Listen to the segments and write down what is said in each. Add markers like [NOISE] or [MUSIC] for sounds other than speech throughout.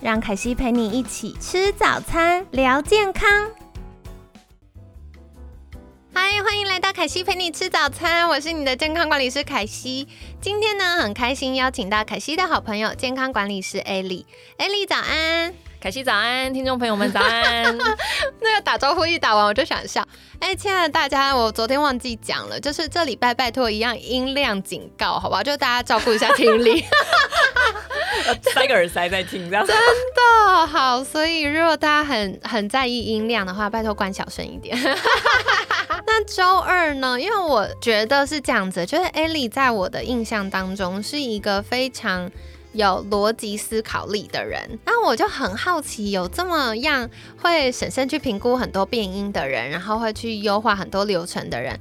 让凯西陪你一起吃早餐，聊健康。嗨，欢迎来到凯西陪你吃早餐，我是你的健康管理师凯西。今天呢，很开心邀请到凯西的好朋友，健康管理师艾莉。艾莉早安，凯西早安，听众朋友们早安。[LAUGHS] 那个打招呼一打完，我就想笑。哎，亲爱的大家，我昨天忘记讲了，就是这礼拜拜托一样音量警告，好不好？就大家照顾一下听力。[LAUGHS] 塞个耳塞在听，这样真的好。所以如果大家很很在意音量的话，拜托关小声一点。[LAUGHS] 那周二呢？因为我觉得是这样子，就是艾莉在我的印象当中是一个非常有逻辑思考力的人。那我就很好奇，有这么样会审慎去评估很多变音的人，然后会去优化很多流程的人，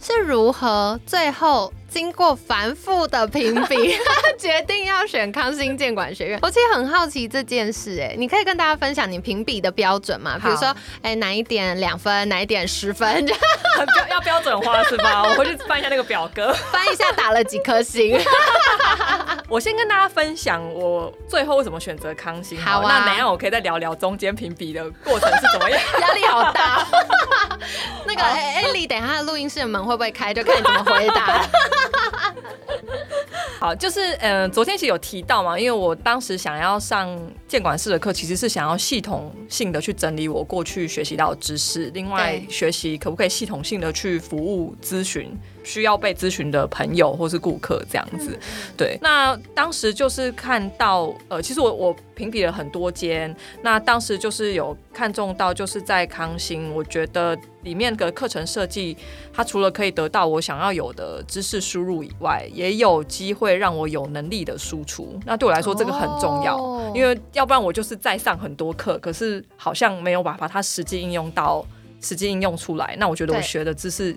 是如何最后？经过繁复的评比，[LAUGHS] 决定要选康心建管学院。我其实很好奇这件事，哎，你可以跟大家分享你评比的标准吗？比如说，哎，哪一点两分，哪一点十分？要 [LAUGHS] 要标准化是吧？我回去翻一下那个表格，[LAUGHS] 翻一下打了几颗星。我先跟大家分享我最后为什么选择康心。好啊，那等下我可以再聊聊中间评比的过程是怎么样。压力好大。那个艾莉，等下录音室的门会不会开？就看你怎么回答。好，就是嗯，昨天其实有提到嘛，因为我当时想要上监管室的课，其实是想要系统性的去整理我过去学习到的知识，另外学习可不可以系统性的去服务咨询。需要被咨询的朋友或是顾客这样子，对。那当时就是看到，呃，其实我我评比了很多间，那当时就是有看中到，就是在康兴，我觉得里面的课程设计，它除了可以得到我想要有的知识输入以外，也有机会让我有能力的输出。那对我来说，这个很重要，因为要不然我就是在上很多课，可是好像没有办法它实际应用到实际应用出来。那我觉得我学的知识。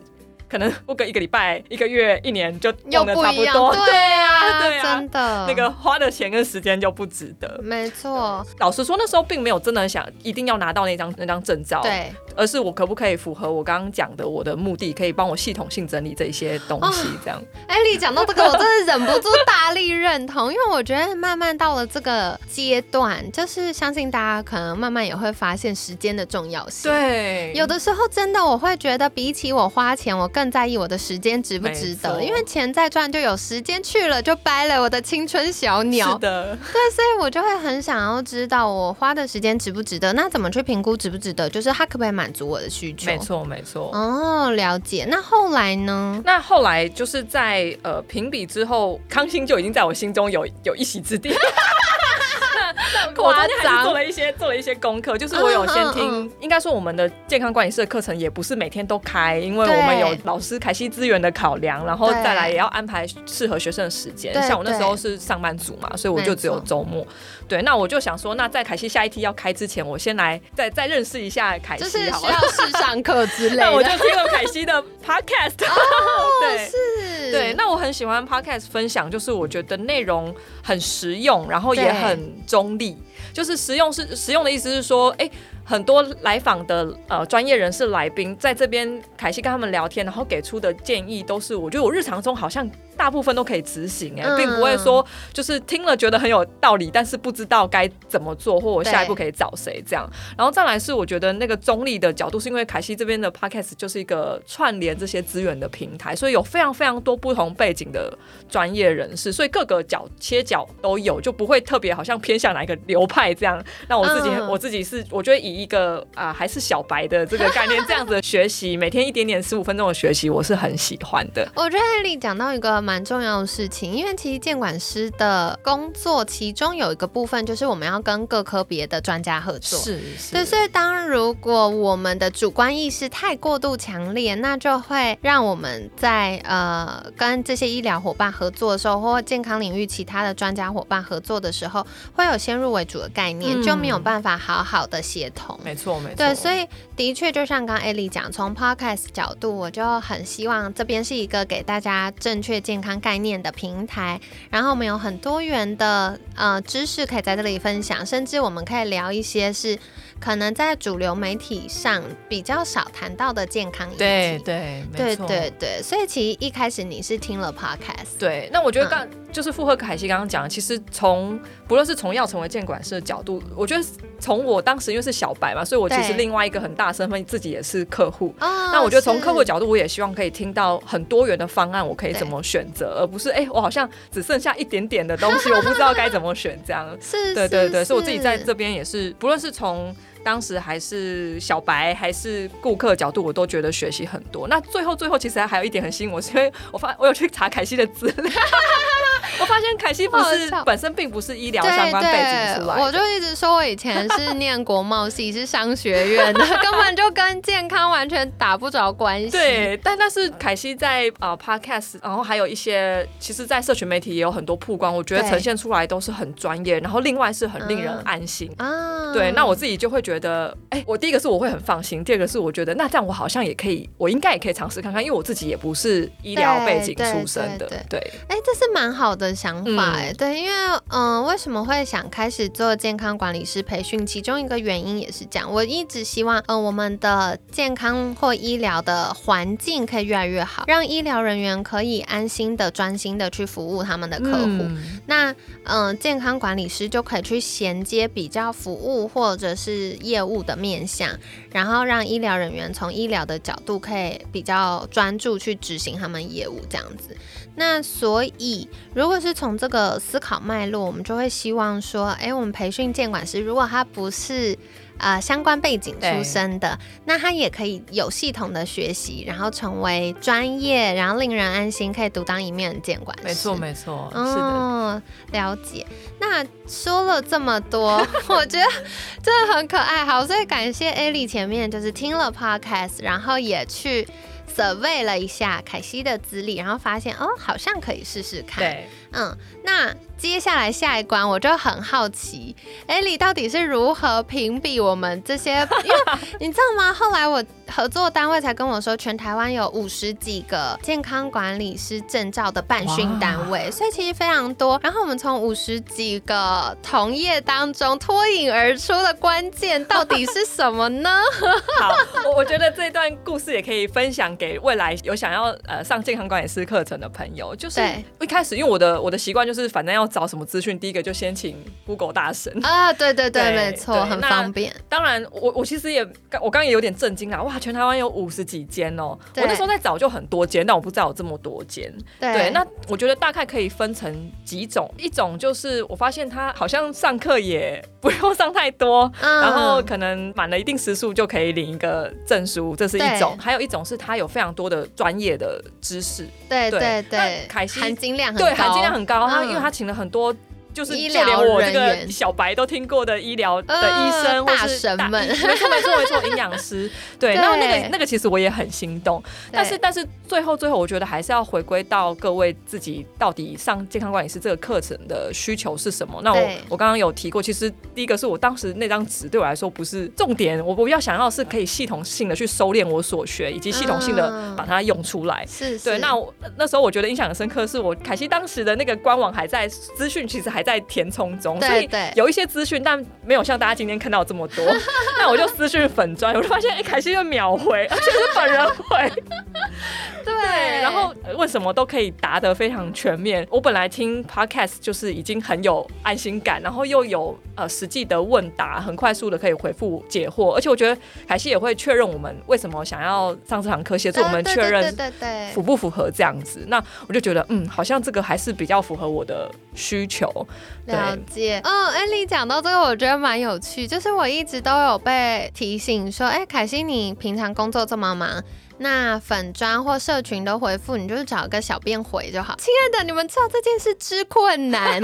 可能不隔一个礼拜、一个月、一年就用的差不多，对啊，对啊，真的，那个花的钱跟时间就不值得。没错，老实说，那时候并没有真的想一定要拿到那张那张证照，对，而是我可不可以符合我刚刚讲的我的目的，可以帮我系统性整理这些东西，这样。艾丽讲到这个，我真的忍不住大力认同，因为我觉得慢慢到了这个阶段，就是相信大家可能慢慢也会发现时间的重要性。对，有的时候真的我会觉得，比起我花钱，我更在意我的时间值不值得，因为钱再赚就有时间去了就掰了我的青春小鸟。是的，对，所以我就会很想要知道我花的时间值不值得。那怎么去评估值不值得？就是他可不可以满足我的需求？没错，没错。哦，了解。那后来呢？那后来就是在呃评比之后，康欣就已经在我心中有有一席之地。我昨天还是做了一些做了一些功课，就是我有先听，应该说我们的健康管理师的课程也不是每天都开，因为我们有老师凯西资源的考量，然后再来也要安排适合学生的时间。像我那时候是上班族嘛，所以我就只有周末。对，那我就想说，那在凯西下一期要开之前，我先来再再认识一下凯西，就是需要试上课之类的。[LAUGHS] 那我就听了凯西的 podcast，[LAUGHS] 对，是，对，那我很喜欢 podcast 分享，就是我觉得内容很实用，然后也很中立。就是实用是实用的意思是说，哎，很多来访的呃专业人士来宾在这边，凯西跟他们聊天，然后给出的建议都是，我觉得我日常中好像。大部分都可以执行哎，并不会说就是听了觉得很有道理，但是不知道该怎么做，或我下一步可以找谁这样。然后再来是我觉得那个中立的角度，是因为凯西这边的 podcast 就是一个串联这些资源的平台，所以有非常非常多不同背景的专业人士，所以各个角切角都有，就不会特别好像偏向哪一个流派这样。那我自己我自己是我觉得以一个啊还是小白的这个概念这样子学习，每天一点点十五分钟的学习，我是很喜欢的。我觉得艾丽讲到一个。蛮重要的事情，因为其实监管师的工作，其中有一个部分就是我们要跟各科别的专家合作。是是。对，所以当如果我们的主观意识太过度强烈，那就会让我们在呃跟这些医疗伙伴合作的时候，或健康领域其他的专家伙伴合作的时候，会有先入为主的概念，就没有办法好好的协同。没错，没错。对，所以的确就像刚刚艾莉讲，从 podcast 角度，我就很希望这边是一个给大家正确健康概念的平台，然后我们有很多元的呃知识可以在这里分享，甚至我们可以聊一些是。可能在主流媒体上比较少谈到的健康议题，对对对对对，所以其实一开始你是听了 podcast，对，那我觉得刚就是附和凯西刚刚讲，其实从不论是从要成为监管师的角度，我觉得从我当时因为是小白嘛，所以我其实另外一个很大身份自己也是客户，那我觉得从客户的角度，我也希望可以听到很多元的方案，我可以怎么选择，而不是哎，我好像只剩下一点点的东西，我不知道该怎么选这样，[LAUGHS] 是，对对对，所以我自己在这边也是，不论是从当时还是小白，还是顾客角度，我都觉得学习很多。那最后最后，其实还有一点很吸引我，是因为我发我有去查凯西的资料。我发现凯西不是本身并不是医疗相关背景出来，我就一直说我以前是念国贸系，是商学院的，[LAUGHS] 根本就跟健康完全打不着关系。对，但但是凯西在呃 podcast，然后还有一些，其实，在社群媒体也有很多曝光，我觉得呈现出来都是很专业，然后另外是很令人安心啊。对，那我自己就会觉得，哎，我第一个是我会很放心，第二个是我觉得，那这样我好像也可以，我应该也可以尝试看看，因为我自己也不是医疗背景出身的。对，哎，这是蛮好的。想法哎，对，因为嗯，为什么会想开始做健康管理师培训？其中一个原因也是这样，我一直希望嗯，我们的健康或医疗的环境可以越来越好，让医疗人员可以安心的、专心的去服务他们的客户。那嗯，健康管理师就可以去衔接比较服务或者是业务的面向，然后让医疗人员从医疗的角度可以比较专注去执行他们业务这样子。那所以，如果是从这个思考脉络，我们就会希望说，哎，我们培训监管师，如果他不是呃相关背景出身的，那他也可以有系统的学习，然后成为专业，然后令人安心，可以独当一面的监管师。没错，没错，是的，了解。那说了这么多，[LAUGHS] 我觉得真的很可爱。好，所以感谢艾莉前面就是听了 podcast，然后也去。Survey 了一下凯西的资历，然后发现哦，好像可以试试看。对，嗯，那。接下来下一关，我就很好奇，艾莉到底是如何评比我们这些？因为 [LAUGHS] 你知道吗？后来我合作单位才跟我说，全台湾有五十几个健康管理师证照的办训单位，所以其实非常多。然后我们从五十几个同业当中脱颖而出的关键到底是什么呢？[LAUGHS] 好，我我觉得这段故事也可以分享给未来有想要呃上健康管理师课程的朋友。就是一开始，因为我的我的习惯就是反正要。找什么资讯？第一个就先请 Google 大神啊，对对对，没错，很方便。当然，我我其实也，我刚刚也有点震惊啊！哇，全台湾有五十几间哦，我那时候在找就很多间，但我不知道有这么多间。对，那我觉得大概可以分成几种，一种就是我发现他好像上课也不用上太多，然后可能满了一定时数就可以领一个证书，这是一种；还有一种是他有非常多的专业的知识，对对对，凯西含金量很对含金量很高，他因为他请了。很多就是就连我这个小白都听过的医疗的医生或是大没错没错没错 [LAUGHS] 营养师对，那那个那个其实我也很心动，但是但是最后最后我觉得还是要回归到各位自己到底上健康管理师这个课程的需求是什么？那我我刚刚有提过，其实第一个是我当时那张纸对我来说不是重点，我我要想要是可以系统性的去收敛我所学，以及系统性的把它用出来。是对，那那时候我觉得印象很深刻，是我凯西当时的那个官网还在资讯其实还。还在填充中，所以有一些资讯，但没有像大家今天看到这么多。[LAUGHS] 那我就私讯粉砖，我就发现哎，凯西就秒回，而且是本人回。[LAUGHS] 对，然后问什么都可以答得非常全面。我本来听 podcast 就是已经很有安心感，然后又有呃实际的问答，很快速的可以回复解惑。而且我觉得凯西也会确认我们为什么想要上这堂课，协助我们确认符不符合这样子。那我就觉得嗯，好像这个还是比较符合我的需求。了解，嗯，艾莉讲到这个，我觉得蛮有趣，就是我一直都有被提醒说，哎，凯西，你平常工作这么忙。那粉砖或社群的回复，你就是找个小便回就好。亲爱的，你们知道这件事之困难。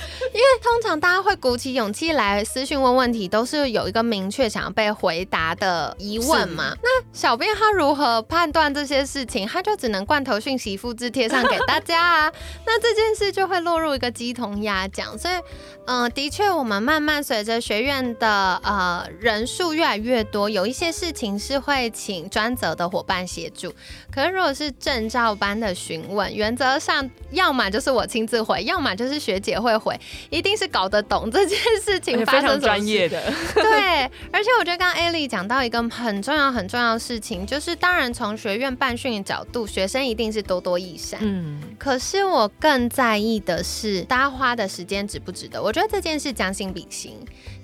[LAUGHS] 因为通常大家会鼓起勇气来私讯问问题，都是有一个明确想要被回答的疑问嘛。那小编他如何判断这些事情？他就只能罐头讯息复制贴上给大家啊。[LAUGHS] 那这件事就会落入一个鸡同鸭讲。所以，嗯，的确，我们慢慢随着学院的呃人数越来越多，有一些事情是会请专责的伙伴协助。可是如果是证照班的询问，原则上要么就是我亲自回，要么就是学姐会回。一定是搞得懂这件事情，非常专业的。[LAUGHS] 对，而且我觉得刚刚艾莉讲到一个很重要、很重要的事情，就是当然从学院办训的角度，学生一定是多多益善。嗯，可是我更在意的是，大家花的时间值不值得？我觉得这件事将心比心。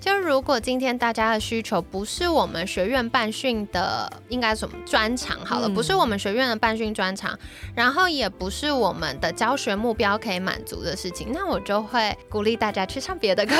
就如果今天大家的需求不是我们学院办训的，应该什么专长好了，不是我们学院的办训专长，然后也不是我们的教学目标可以满足的事情，那我就会鼓励大家去上别的课。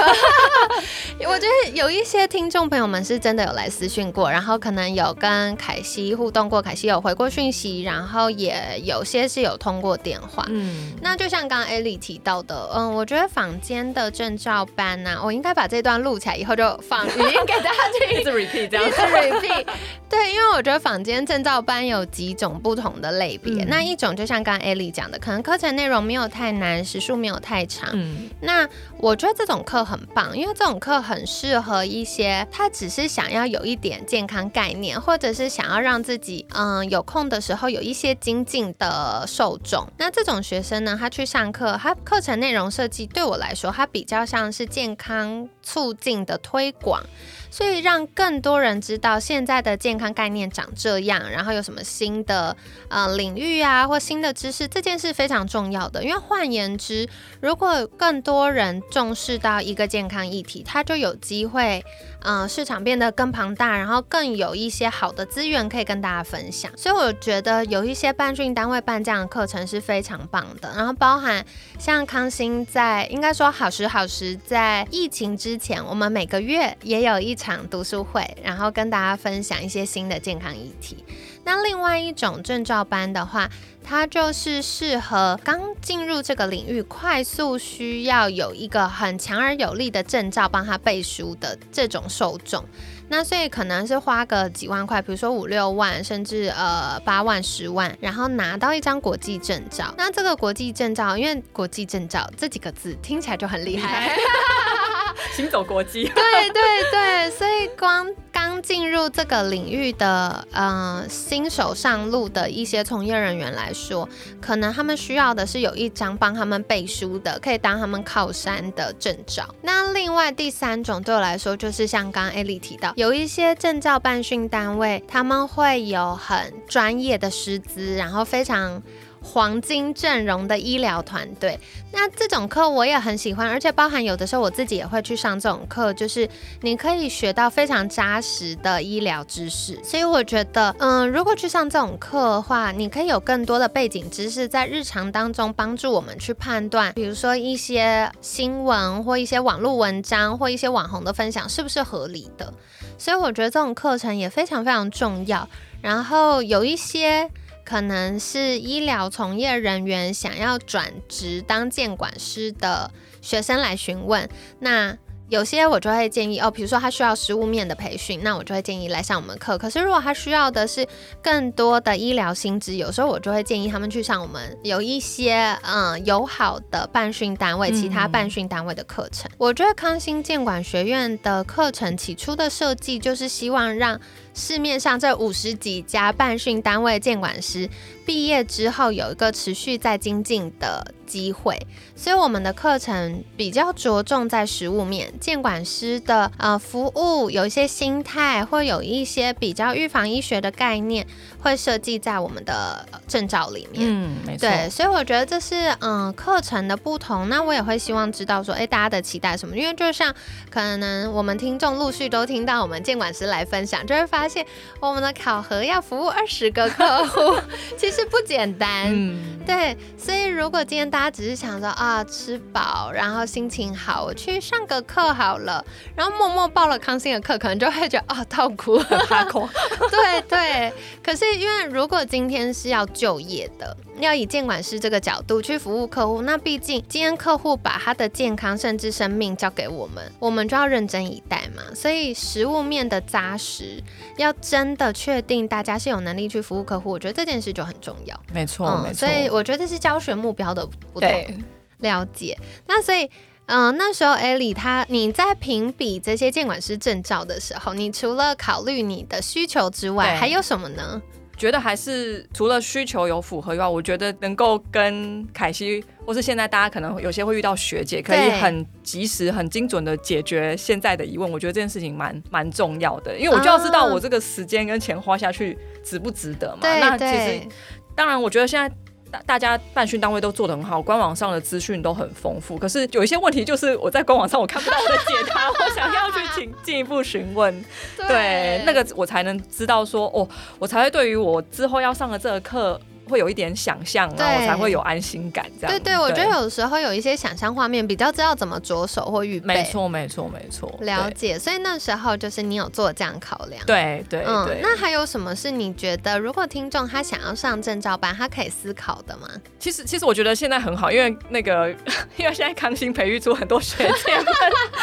[LAUGHS] 我觉得有一些听众朋友们是真的有来私讯过，然后可能有跟凯西互动过，凯西有回过讯息，然后也有些是有通过电话。嗯，那就像刚刚艾莉提到的，嗯，我觉得坊间的证照班呢，我应该把这段录起来。以后就放语音给大家听，[LAUGHS] 一直 repeat 这样，一直 repeat。对，因为我觉得坊间证照班有几种不同的类别，那一种就像刚刚 Ellie 讲的，可能课程内容没有太难，时数没有太长。嗯，那我觉得这种课很棒，因为这种课很适合一些他只是想要有一点健康概念，或者是想要让自己嗯有空的时候有一些精进的受众。那这种学生呢，他去上课，他课程内容设计对我来说，他比较像是健康促进。的推广，所以让更多人知道现在的健康概念长这样，然后有什么新的呃领域啊，或新的知识，这件事非常重要的。因为换言之，如果更多人重视到一个健康议题，它就有机会。嗯，市场变得更庞大，然后更有一些好的资源可以跟大家分享，所以我觉得有一些办训单位办这样的课程是非常棒的。然后包含像康欣在，应该说好时好时在疫情之前，我们每个月也有一场读书会，然后跟大家分享一些新的健康议题。那另外一种证照班的话，它就是适合刚进入这个领域、快速需要有一个很强而有力的证照帮他背书的这种受众。那所以可能是花个几万块，比如说五六万，甚至呃八万、十万，然后拿到一张国际证照。那这个国际证照，因为国际证照这几个字听起来就很厉害。[LAUGHS] [LAUGHS] 行走国际，[LAUGHS] 对对对，所以光刚进入这个领域的呃新手上路的一些从业人员来说，可能他们需要的是有一张帮他们背书的，可以当他们靠山的证照。那另外第三种对我来说，就是像刚刚艾莉提到，有一些证照办训单位，他们会有很专业的师资，然后非常。黄金阵容的医疗团队，那这种课我也很喜欢，而且包含有的时候我自己也会去上这种课，就是你可以学到非常扎实的医疗知识。所以我觉得，嗯，如果去上这种课的话，你可以有更多的背景知识，在日常当中帮助我们去判断，比如说一些新闻或一些网络文章或一些网红的分享是不是合理的。所以我觉得这种课程也非常非常重要。然后有一些。可能是医疗从业人员想要转职当监管师的学生来询问，那。有些我就会建议哦，比如说他需要实物面的培训，那我就会建议来上我们课。可是如果他需要的是更多的医疗薪资，有时候我就会建议他们去上我们有一些嗯友好的办训单位、其他办训单位的课程。我觉得康欣建管学院的课程起初的设计就是希望让市面上这五十几家办训单位监管师毕业之后有一个持续在精进的。机会，所以我们的课程比较着重在实物面，监管师的呃服务有一些心态，或有一些比较预防医学的概念，会设计在我们的证照里面。嗯，没错。对，所以我觉得这是嗯课程的不同。那我也会希望知道说，哎，大家的期待什么？因为就像可能我们听众陆续都听到我们监管师来分享，就会发现我们的考核要服务二十个客户，[LAUGHS] 其实不简单。嗯，对。所以如果今天大大家只是想着啊吃饱，然后心情好，我去上个课好了，然后默默报了康心的课，可能就会觉得啊痛苦。[LAUGHS] 对对。可是因为如果今天是要就业的，要以监管师这个角度去服务客户，那毕竟今天客户把他的健康甚至生命交给我们，我们就要认真以待嘛。所以实物面的扎实，要真的确定大家是有能力去服务客户，我觉得这件事就很重要。没错，没错。所以我觉得是教学目标的不同。了解。那所以，嗯，那时候艾莉她你在评比这些监管师证照的时候，你除了考虑你的需求之外，还有什么呢？觉得还是除了需求有符合以外，我觉得能够跟凯西，或是现在大家可能有些会遇到学姐，可以很及时、很精准的解决现在的疑问。我觉得这件事情蛮蛮重要的，因为我就要知道我这个时间跟钱花下去值不值得嘛。那其实，当然，我觉得现在。大大家办训单位都做得很好，官网上的资讯都很丰富。可是有一些问题，就是我在官网上我看不到我的解答，[LAUGHS] 我想要去请进一步询问，对那个我才能知道说，哦，我才会对于我之后要上的这个课。会有一点想象，然后才会有安心感。这样对对，我觉得有时候有一些想象画面，比较知道怎么着手或预备。没错，没错，没错。了解，所以那时候就是你有做这样考量。对对对。那还有什么是你觉得，如果听众他想要上证照班，他可以思考的吗？其实，其实我觉得现在很好，因为那个，[LAUGHS] 因为现在康心培育出很多学姐们。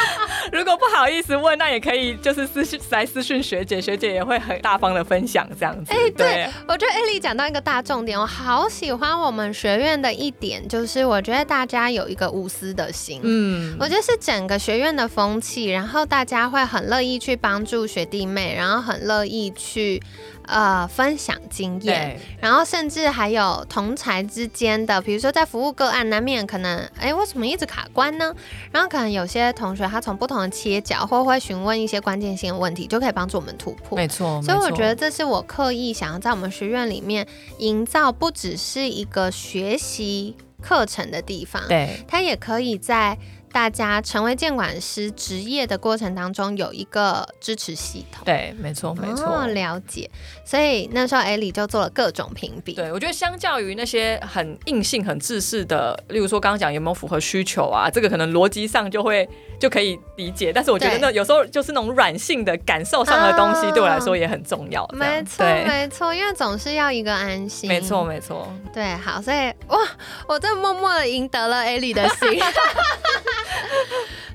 [LAUGHS] 如果不好意思问，那也可以就是私信来私讯学姐，学姐也会很大方的分享这样子。哎，对，我觉得艾丽讲到一个大重点。我好喜欢我们学院的一点，就是我觉得大家有一个无私的心，嗯，我觉得是整个学院的风气，然后大家会很乐意去帮助学弟妹，然后很乐意去。呃，分享经验，然后甚至还有同才之间的，比如说在服务个案，难免可能，哎，为什么一直卡关呢？然后可能有些同学他从不同的切角，或会询问一些关键性的问题，就可以帮助我们突破。没错，所以我觉得这是我刻意想要在我们学院里面营造，不只是一个学习课程的地方，对，它也可以在。大家成为监管师职业的过程当中，有一个支持系统。对，没错，没错。了解。所以那时候艾莉就做了各种评比。对，我觉得相较于那些很硬性、很自式的，例如说刚刚讲有没有符合需求啊，这个可能逻辑上就会就可以理解。但是我觉得那有时候就是那种软性的感受上的东西，对我来说也很重要。没错，没错，因为总是要一个安心。没错，没错。对，好，所以哇，我这默默的赢得了艾莉的心。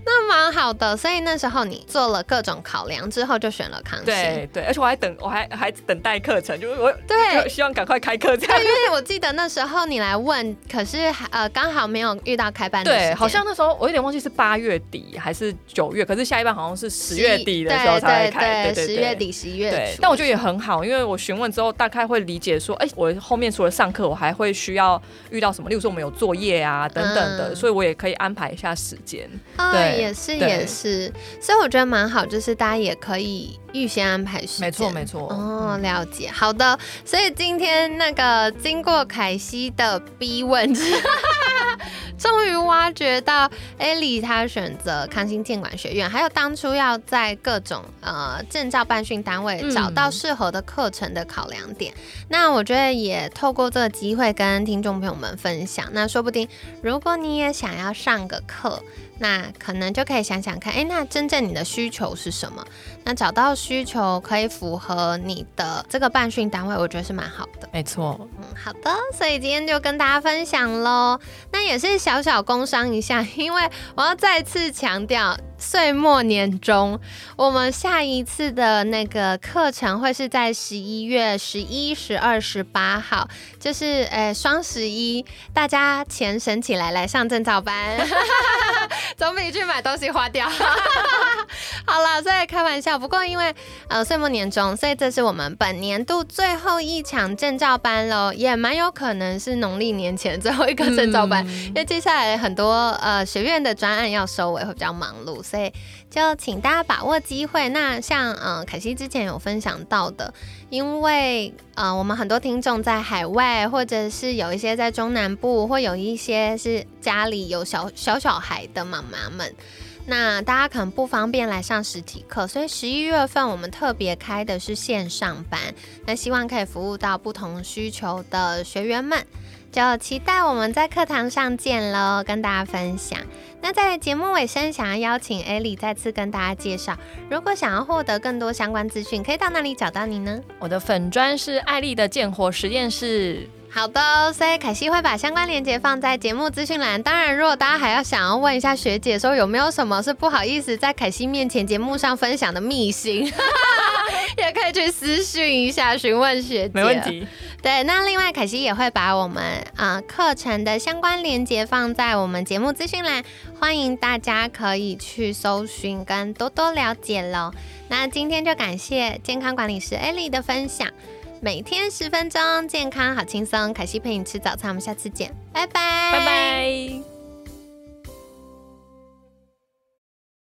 那 [LAUGHS] 蛮好的，所以那时候你做了各种考量之后，就选了康熙。对对，而且我还等，我还还等待课程，就是我对希望赶快开课。对，因为我记得那时候你来问，可是呃刚好没有遇到开班。对，好像那时候我有点忘记是八月底还是九月，可是下一班好像是十月底的时候才会开。对对对，十月底十一月。对，但我觉得也很好，因为我询问之后大概会理解说，哎，我后面除了上课，我还会需要遇到什么？例如说我们有作业啊等等的，所以我也可以安排一下时间。对。也是也是，所以我觉得蛮好，就是大家也可以预先安排时间。没错没错。哦，了解。好的，所以今天那个经过凯西的逼问，[LAUGHS] 终于挖掘到艾莉她选择康心建管学院，还有当初要在各种呃证照办训单位找到适合的课程的考量点。那我觉得也透过这个机会跟听众朋友们分享。那说不定如果你也想要上个课。那可能就可以想想看，哎，那真正你的需求是什么？那找到需求可以符合你的这个办训单位，我觉得是蛮好的。没错，嗯，好的，所以今天就跟大家分享喽。那也是小小工伤一下，因为我要再次强调。岁末年终，我们下一次的那个课程会是在十一月十一、十二、十八号，就是呃双十一，大家钱省起来来上证照班，[LAUGHS] 总比去买东西花掉。[LAUGHS] 好了，所以开玩笑。不过因为呃岁末年终，所以这是我们本年度最后一场证照班喽，也蛮有可能是农历年前最后一个证照班，因为接下来很多呃学院的专案要收尾，会比较忙碌。所以就请大家把握机会。那像嗯，凯西之前有分享到的，因为呃，我们很多听众在海外，或者是有一些在中南部，或有一些是家里有小小小孩的妈妈们，那大家可能不方便来上实体课，所以十一月份我们特别开的是线上班，那希望可以服务到不同需求的学员们。就期待我们在课堂上见喽，跟大家分享。那在节目尾声，想要邀请艾莉再次跟大家介绍，如果想要获得更多相关资讯，可以到哪里找到你呢？我的粉砖是艾丽的建活实验室。好的，所以凯西会把相关链接放在节目资讯栏。当然，如果大家还要想要问一下学姐说有没有什么是不好意思在凯西面前节目上分享的秘辛，[LAUGHS] 也可以去私讯一下询问学姐。没问题。对，那另外凯西也会把我们啊课程的相关链接放在我们节目资讯栏，欢迎大家可以去搜寻跟多多了解喽。那今天就感谢健康管理师艾莉的分享。每天十分钟，健康好轻松。凯西陪你吃早餐，我们下次见，拜拜，拜拜。